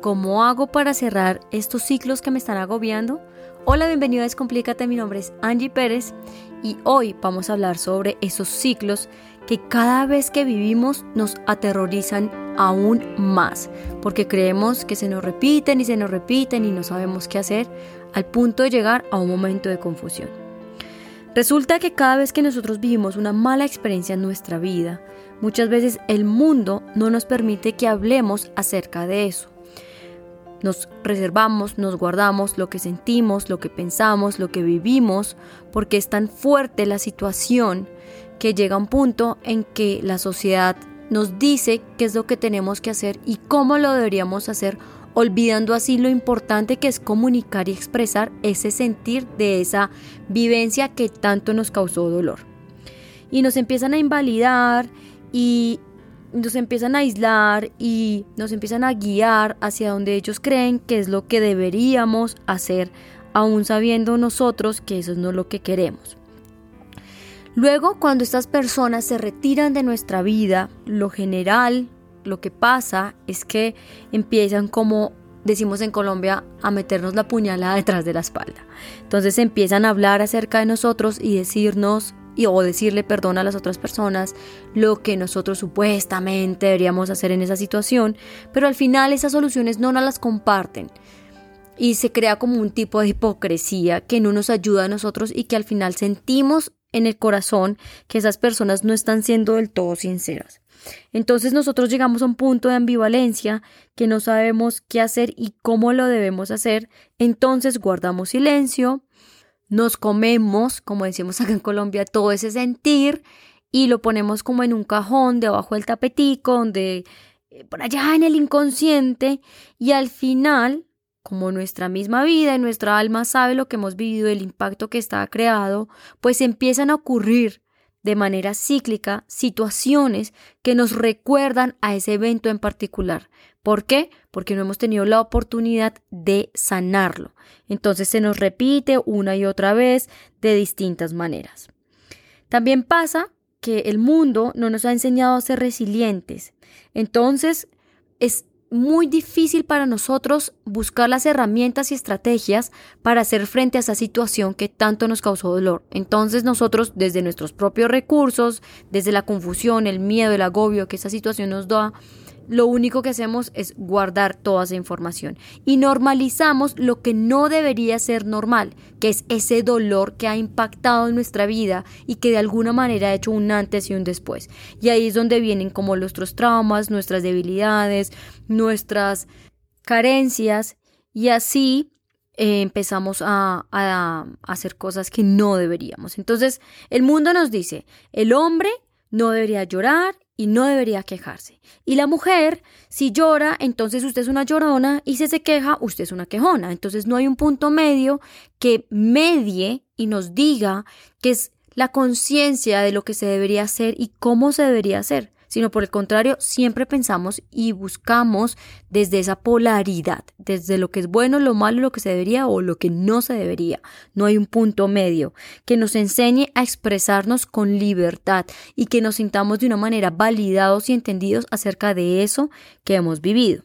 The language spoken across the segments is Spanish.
¿Cómo hago para cerrar estos ciclos que me están agobiando? Hola, bienvenido a Descomplícate, mi nombre es Angie Pérez y hoy vamos a hablar sobre esos ciclos que cada vez que vivimos nos aterrorizan aún más, porque creemos que se nos repiten y se nos repiten y no sabemos qué hacer, al punto de llegar a un momento de confusión. Resulta que cada vez que nosotros vivimos una mala experiencia en nuestra vida, muchas veces el mundo no nos permite que hablemos acerca de eso. Nos reservamos, nos guardamos lo que sentimos, lo que pensamos, lo que vivimos, porque es tan fuerte la situación que llega un punto en que la sociedad nos dice qué es lo que tenemos que hacer y cómo lo deberíamos hacer, olvidando así lo importante que es comunicar y expresar ese sentir de esa vivencia que tanto nos causó dolor. Y nos empiezan a invalidar y nos empiezan a aislar y nos empiezan a guiar hacia donde ellos creen que es lo que deberíamos hacer, aún sabiendo nosotros que eso no es lo que queremos. Luego, cuando estas personas se retiran de nuestra vida, lo general, lo que pasa es que empiezan como decimos en Colombia, a meternos la puñalada detrás de la espalda. Entonces empiezan a hablar acerca de nosotros y decirnos y, o decirle perdón a las otras personas lo que nosotros supuestamente deberíamos hacer en esa situación, pero al final esas soluciones no nos las comparten y se crea como un tipo de hipocresía que no nos ayuda a nosotros y que al final sentimos en el corazón que esas personas no están siendo del todo sinceras. Entonces nosotros llegamos a un punto de ambivalencia que no sabemos qué hacer y cómo lo debemos hacer, entonces guardamos silencio, nos comemos, como decimos acá en Colombia, todo ese sentir y lo ponemos como en un cajón debajo del tapetico, donde eh, por allá en el inconsciente y al final, como nuestra misma vida y nuestra alma sabe lo que hemos vivido, el impacto que está creado, pues empiezan a ocurrir de manera cíclica situaciones que nos recuerdan a ese evento en particular. ¿Por qué? Porque no hemos tenido la oportunidad de sanarlo. Entonces se nos repite una y otra vez de distintas maneras. También pasa que el mundo no nos ha enseñado a ser resilientes. Entonces es muy difícil para nosotros buscar las herramientas y estrategias para hacer frente a esa situación que tanto nos causó dolor. Entonces nosotros desde nuestros propios recursos, desde la confusión, el miedo, el agobio que esa situación nos da, lo único que hacemos es guardar toda esa información y normalizamos lo que no debería ser normal, que es ese dolor que ha impactado en nuestra vida y que de alguna manera ha hecho un antes y un después. Y ahí es donde vienen como nuestros traumas, nuestras debilidades, nuestras carencias y así eh, empezamos a, a hacer cosas que no deberíamos. Entonces el mundo nos dice, el hombre no debería llorar y no debería quejarse. Y la mujer, si llora, entonces usted es una llorona y si se queja, usted es una quejona. Entonces no hay un punto medio que medie y nos diga que es la conciencia de lo que se debería hacer y cómo se debería hacer sino por el contrario, siempre pensamos y buscamos desde esa polaridad, desde lo que es bueno, lo malo, lo que se debería o lo que no se debería. No hay un punto medio que nos enseñe a expresarnos con libertad y que nos sintamos de una manera validados y entendidos acerca de eso que hemos vivido.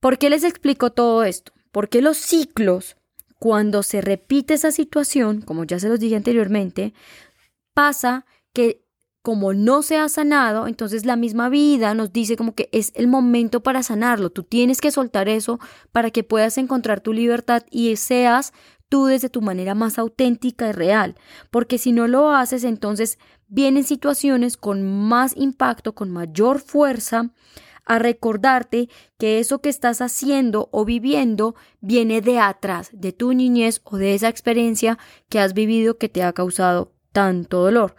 ¿Por qué les explico todo esto? Porque los ciclos, cuando se repite esa situación, como ya se los dije anteriormente, pasa que como no se ha sanado, entonces la misma vida nos dice como que es el momento para sanarlo. Tú tienes que soltar eso para que puedas encontrar tu libertad y seas tú desde tu manera más auténtica y real. Porque si no lo haces, entonces vienen situaciones con más impacto, con mayor fuerza, a recordarte que eso que estás haciendo o viviendo viene de atrás, de tu niñez o de esa experiencia que has vivido que te ha causado tanto dolor.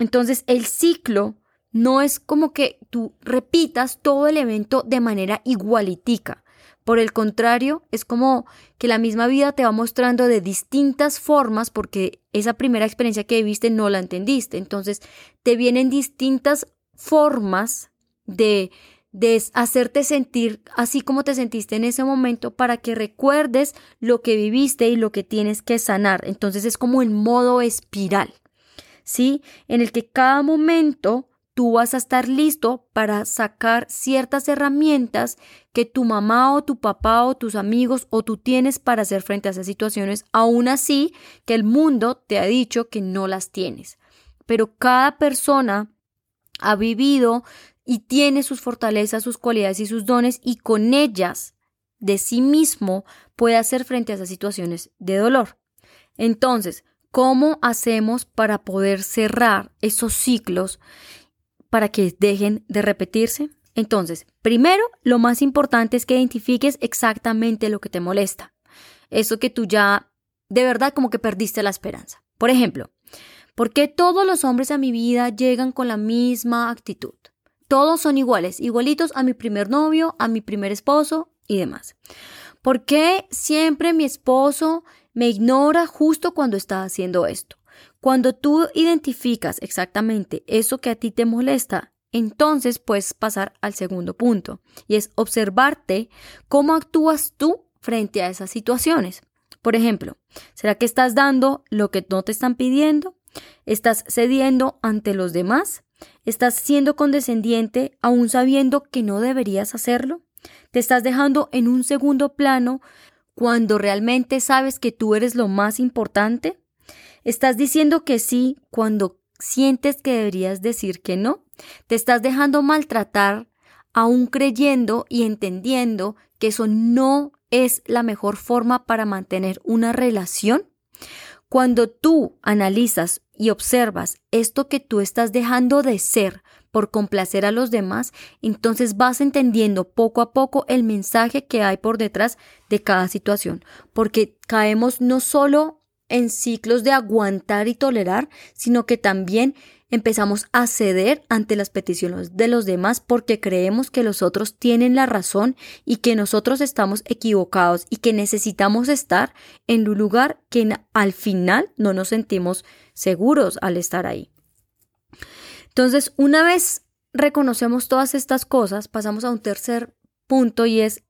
Entonces el ciclo no es como que tú repitas todo el evento de manera igualitica. Por el contrario, es como que la misma vida te va mostrando de distintas formas porque esa primera experiencia que viviste no la entendiste. Entonces, te vienen distintas formas de, de hacerte sentir así como te sentiste en ese momento para que recuerdes lo que viviste y lo que tienes que sanar. Entonces, es como en modo espiral. ¿Sí? En el que cada momento tú vas a estar listo para sacar ciertas herramientas que tu mamá o tu papá o tus amigos o tú tienes para hacer frente a esas situaciones, aún así que el mundo te ha dicho que no las tienes. Pero cada persona ha vivido y tiene sus fortalezas, sus cualidades y sus dones y con ellas de sí mismo puede hacer frente a esas situaciones de dolor. Entonces, ¿cómo hacemos para poder cerrar esos ciclos para que dejen de repetirse? Entonces, primero, lo más importante es que identifiques exactamente lo que te molesta. Eso que tú ya de verdad como que perdiste la esperanza. Por ejemplo, ¿por qué todos los hombres a mi vida llegan con la misma actitud? Todos son iguales, igualitos a mi primer novio, a mi primer esposo y demás. ¿Por qué siempre mi esposo me ignora justo cuando está haciendo esto? Cuando tú identificas exactamente eso que a ti te molesta, entonces puedes pasar al segundo punto, y es observarte cómo actúas tú frente a esas situaciones. Por ejemplo, ¿será que estás dando lo que no te están pidiendo? ¿Estás cediendo ante los demás? ¿Estás siendo condescendiente aún sabiendo que no deberías hacerlo? Te estás dejando en un segundo plano cuando realmente sabes que tú eres lo más importante. Estás diciendo que sí cuando sientes que deberías decir que no. Te estás dejando maltratar aún creyendo y entendiendo que eso no es la mejor forma para mantener una relación. Cuando tú analizas y observas esto que tú estás dejando de ser por complacer a los demás, entonces vas entendiendo poco a poco el mensaje que hay por detrás de cada situación, porque caemos no solo en ciclos de aguantar y tolerar, sino que también empezamos a ceder ante las peticiones de los demás porque creemos que los otros tienen la razón y que nosotros estamos equivocados y que necesitamos estar en un lugar que al final no nos sentimos seguros al estar ahí. Entonces, una vez reconocemos todas estas cosas, pasamos a un tercer punto y es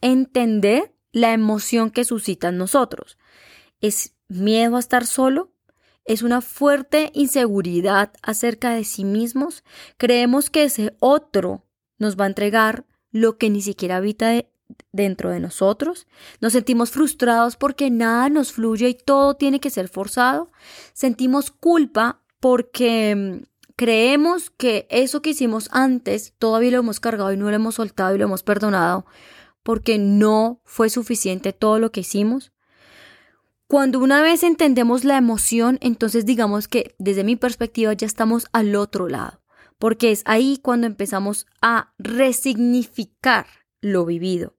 entender la emoción que suscita en nosotros. ¿Es miedo a estar solo? ¿Es una fuerte inseguridad acerca de sí mismos? ¿Creemos que ese otro nos va a entregar lo que ni siquiera habita dentro de nosotros? ¿Nos sentimos frustrados porque nada nos fluye y todo tiene que ser forzado? ¿Sentimos culpa porque creemos que eso que hicimos antes todavía lo hemos cargado y no lo hemos soltado y lo hemos perdonado porque no fue suficiente todo lo que hicimos. Cuando una vez entendemos la emoción, entonces digamos que desde mi perspectiva ya estamos al otro lado, porque es ahí cuando empezamos a resignificar lo vivido.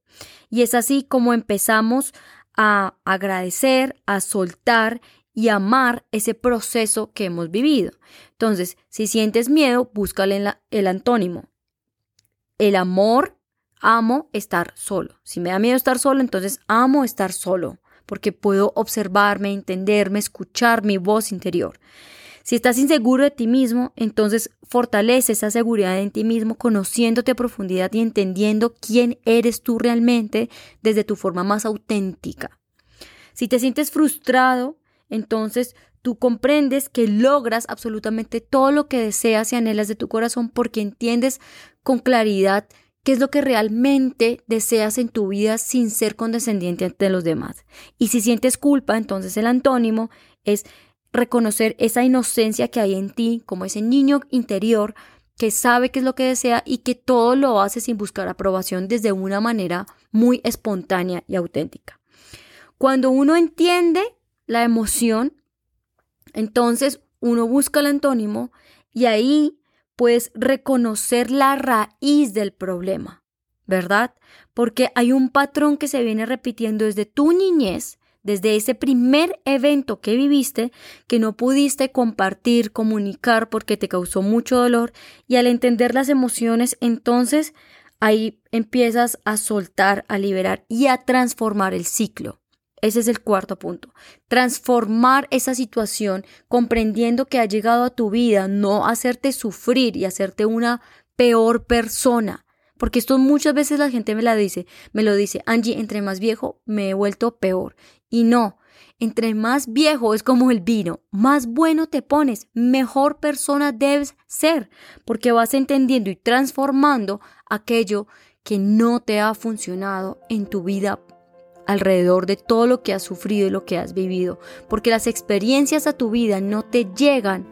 Y es así como empezamos a agradecer, a soltar y amar ese proceso que hemos vivido. Entonces, si sientes miedo, búscale el antónimo. El amor, amo estar solo. Si me da miedo estar solo, entonces amo estar solo, porque puedo observarme, entenderme, escuchar mi voz interior. Si estás inseguro de ti mismo, entonces fortalece esa seguridad en ti mismo, conociéndote a profundidad y entendiendo quién eres tú realmente desde tu forma más auténtica. Si te sientes frustrado, entonces tú comprendes que logras absolutamente todo lo que deseas y anhelas de tu corazón porque entiendes con claridad qué es lo que realmente deseas en tu vida sin ser condescendiente ante los demás. Y si sientes culpa, entonces el antónimo es reconocer esa inocencia que hay en ti, como ese niño interior que sabe qué es lo que desea y que todo lo hace sin buscar aprobación desde una manera muy espontánea y auténtica. Cuando uno entiende la emoción, entonces uno busca el antónimo y ahí puedes reconocer la raíz del problema, ¿verdad? Porque hay un patrón que se viene repitiendo desde tu niñez, desde ese primer evento que viviste, que no pudiste compartir, comunicar porque te causó mucho dolor, y al entender las emociones, entonces ahí empiezas a soltar, a liberar y a transformar el ciclo. Ese es el cuarto punto. Transformar esa situación comprendiendo que ha llegado a tu vida, no hacerte sufrir y hacerte una peor persona. Porque esto muchas veces la gente me la dice, me lo dice, Angie, entre más viejo me he vuelto peor. Y no, Entre más viejo es como el vino, más bueno te pones, mejor persona debes ser, porque vas entendiendo y transformando aquello que no te ha funcionado en tu vida alrededor de todo lo que has sufrido y lo que has vivido, porque las experiencias a tu vida no te llegan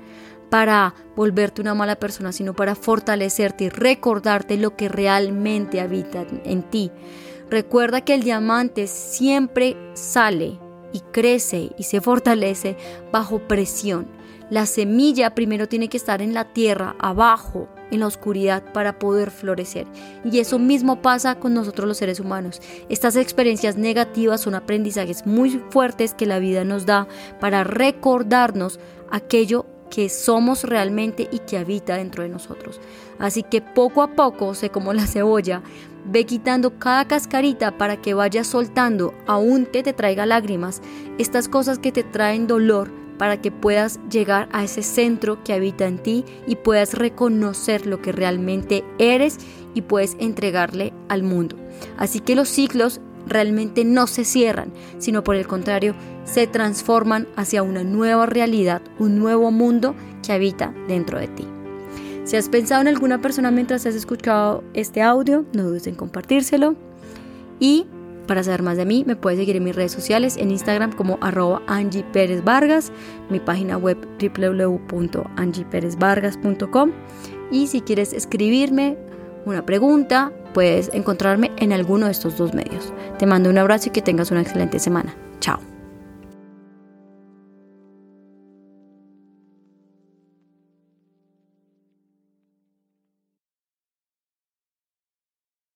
para volverte una mala persona, sino para fortalecerte y recordarte lo que realmente habita en ti. Recuerda que el diamante siempre sale y crece y se fortalece bajo presión. La semilla primero tiene que estar en la tierra, abajo, en la oscuridad, para poder florecer. Y eso mismo pasa con nosotros los seres humanos. Estas experiencias negativas son aprendizajes muy fuertes que la vida nos da para recordarnos aquello que somos realmente y que habita dentro de nosotros. Así que poco a poco, sé como la cebolla, ve quitando cada cascarita para que vayas soltando, aun que te traiga lágrimas, estas cosas que te traen dolor para que puedas llegar a ese centro que habita en ti y puedas reconocer lo que realmente eres y puedes entregarle al mundo. Así que los ciclos realmente no se cierran, sino por el contrario, se transforman hacia una nueva realidad, un nuevo mundo que habita dentro de ti. Si has pensado en alguna persona mientras has escuchado este audio, no dudes en compartírselo. Y para saber más de mí, me puedes seguir en mis redes sociales, en Instagram como arroba Angie Pérez Vargas, mi página web www.angieperezvargas.com. Y si quieres escribirme una pregunta, puedes encontrarme en alguno de estos dos medios. Te mando un abrazo y que tengas una excelente semana. Chao.